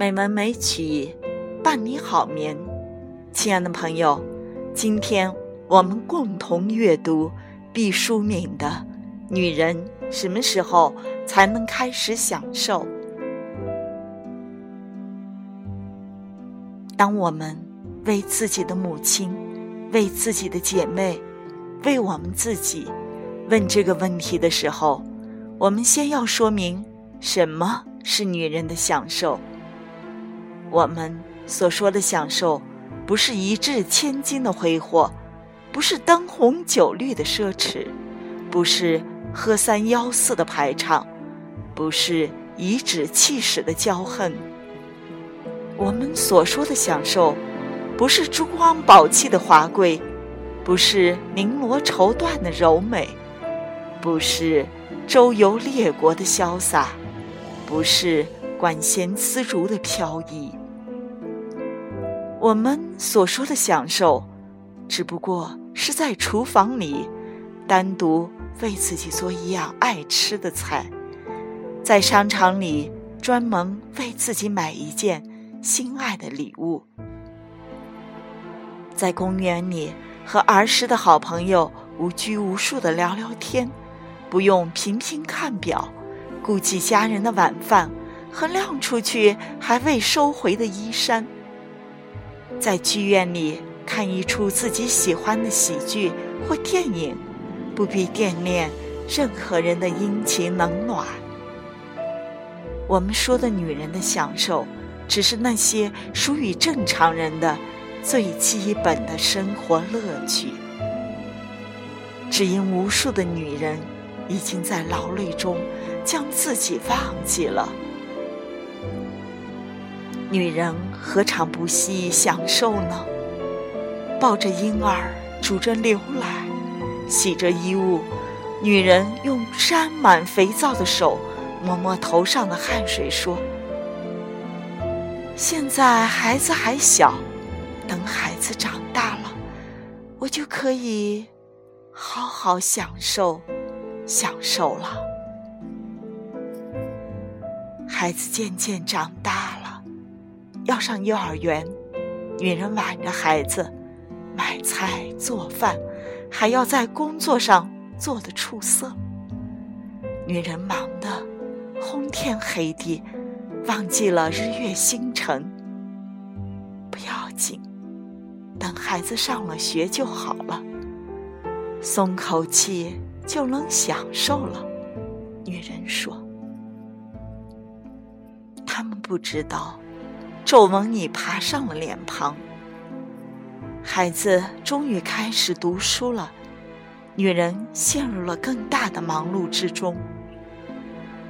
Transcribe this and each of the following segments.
美文美曲伴你好眠。亲爱的朋友，今天我们共同阅读毕淑敏的《女人什么时候才能开始享受》。当我们为自己的母亲、为自己的姐妹、为我们自己问这个问题的时候，我们先要说明什么是女人的享受。我们所说的享受，不是一掷千金的挥霍，不是灯红酒绿的奢侈，不是喝三吆四的排场，不是颐指气使的骄横。我们所说的享受，不是珠光宝气的华贵，不是绫罗绸缎的柔美，不是周游列国的潇洒，不是管弦丝竹的飘逸。我们所说的享受，只不过是在厨房里单独为自己做一样爱吃的菜，在商场里专门为自己买一件心爱的礼物，在公园里和儿时的好朋友无拘无束的聊聊天，不用频频看表，顾及家人的晚饭和晾出去还未收回的衣衫。在剧院里看一出自己喜欢的喜剧或电影，不必惦念任何人的殷勤冷暖。我们说的女人的享受，只是那些属于正常人的最基本的生活乐趣。只因无数的女人已经在劳累中将自己忘记了。女人何尝不惜享受呢？抱着婴儿，煮着牛奶，洗着衣物，女人用沾满肥皂的手摸摸头上的汗水，说：“现在孩子还小，等孩子长大了，我就可以好好享受享受了。”孩子渐渐长大。要上幼儿园，女人挽着孩子，买菜做饭，还要在工作上做得出色。女人忙得昏天黑地，忘记了日月星辰。不要紧，等孩子上了学就好了，松口气就能享受了。女人说：“他们不知道。”皱纹已爬上了脸庞。孩子终于开始读书了，女人陷入了更大的忙碌之中。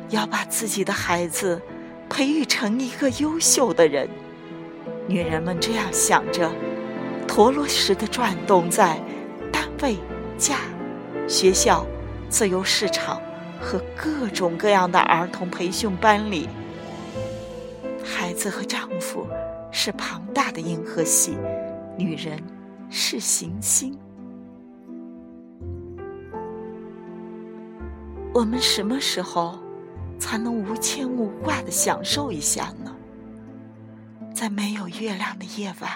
要把自己的孩子培育成一个优秀的人，女人们这样想着，陀螺似的转动在单位、家、学校、自由市场和各种各样的儿童培训班里。子和丈夫是庞大的银河系，女人是行星。我们什么时候才能无牵无挂的享受一下呢？在没有月亮的夜晚，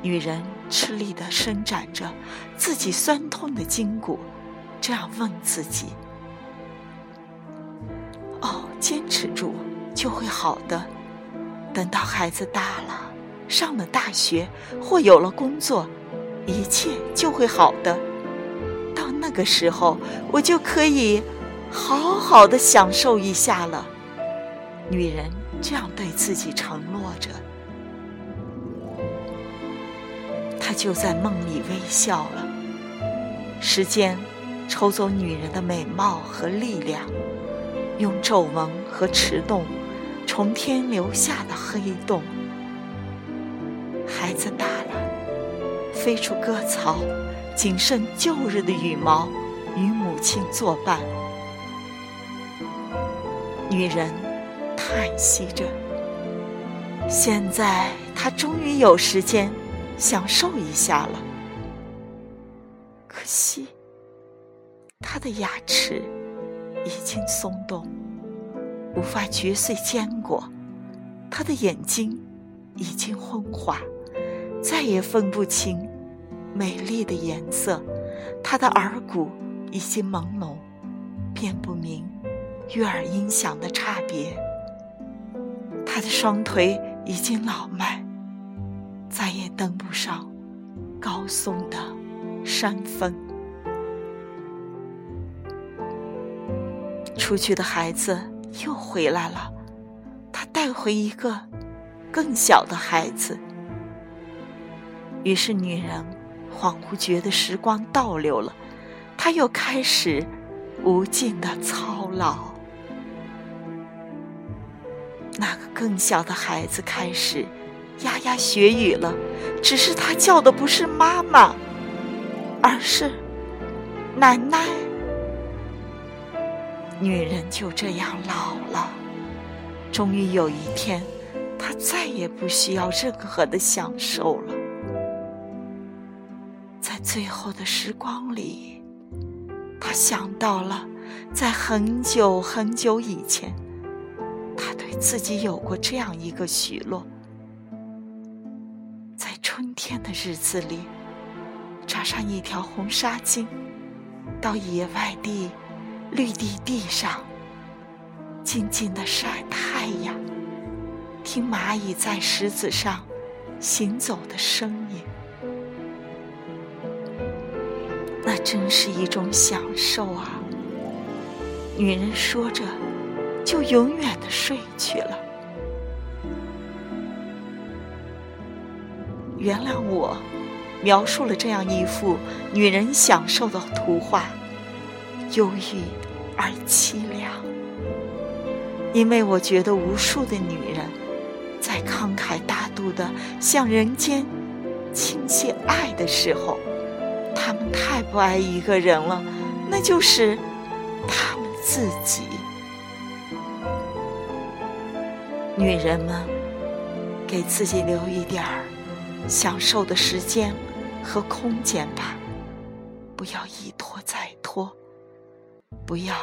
女人吃力的伸展着自己酸痛的筋骨，这样问自己：“哦，坚持住。”就会好的。等到孩子大了，上了大学或有了工作，一切就会好的。到那个时候，我就可以好好的享受一下了。女人这样对自己承诺着，她就在梦里微笑了。时间抽走女人的美貌和力量，用皱纹和迟钝。从天留下的黑洞，孩子大了，飞出歌槽，仅剩旧日的羽毛与母亲作伴。女人叹息着，现在她终于有时间享受一下了。可惜，她的牙齿已经松动。无法嚼碎坚果，他的眼睛已经昏花，再也分不清美丽的颜色；他的耳骨已经朦胧，辨不明悦耳音响的差别；他的双腿已经老迈，再也登不上高耸的山峰。出去的孩子又回来了。他带回一个更小的孩子，于是女人恍惚觉得时光倒流了，她又开始无尽的操劳。那个更小的孩子开始牙牙学语了，只是他叫的不是妈妈，而是奶奶。女人就这样老了。终于有一天，她再也不需要任何的享受了。在最后的时光里，他想到了，在很久很久以前，他对自己有过这样一个许诺：在春天的日子里，扎上一条红纱巾，到野外地绿地地上。静静的晒太阳，听蚂蚁在石子上行走的声音，那真是一种享受啊！女人说着，就永远的睡去了。原谅我，描述了这样一幅女人享受的图画，忧郁而凄凉。因为我觉得无数的女人，在慷慨大度的向人间倾泻爱的时候，她们太不爱一个人了，那就是她们自己。女人们，给自己留一点儿享受的时间和空间吧，不要一拖再拖，不要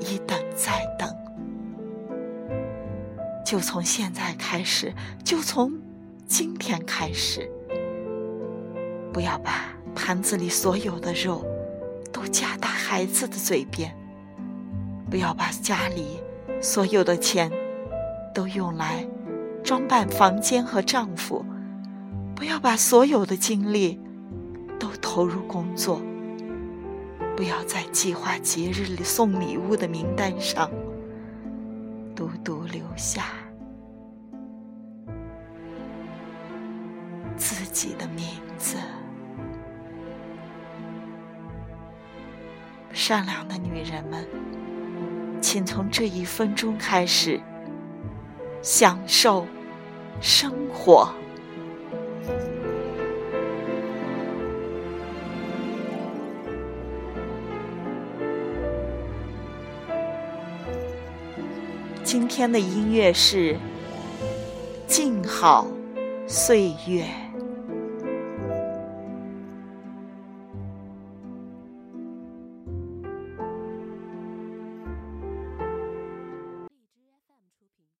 一等再等。就从现在开始，就从今天开始，不要把盘子里所有的肉都夹到孩子的嘴边，不要把家里所有的钱都用来装扮房间和丈夫，不要把所有的精力都投入工作，不要在计划节日里送礼物的名单上。独独留下自己的名字。善良的女人们，请从这一分钟开始享受生活。今天的音乐是《静好岁月》。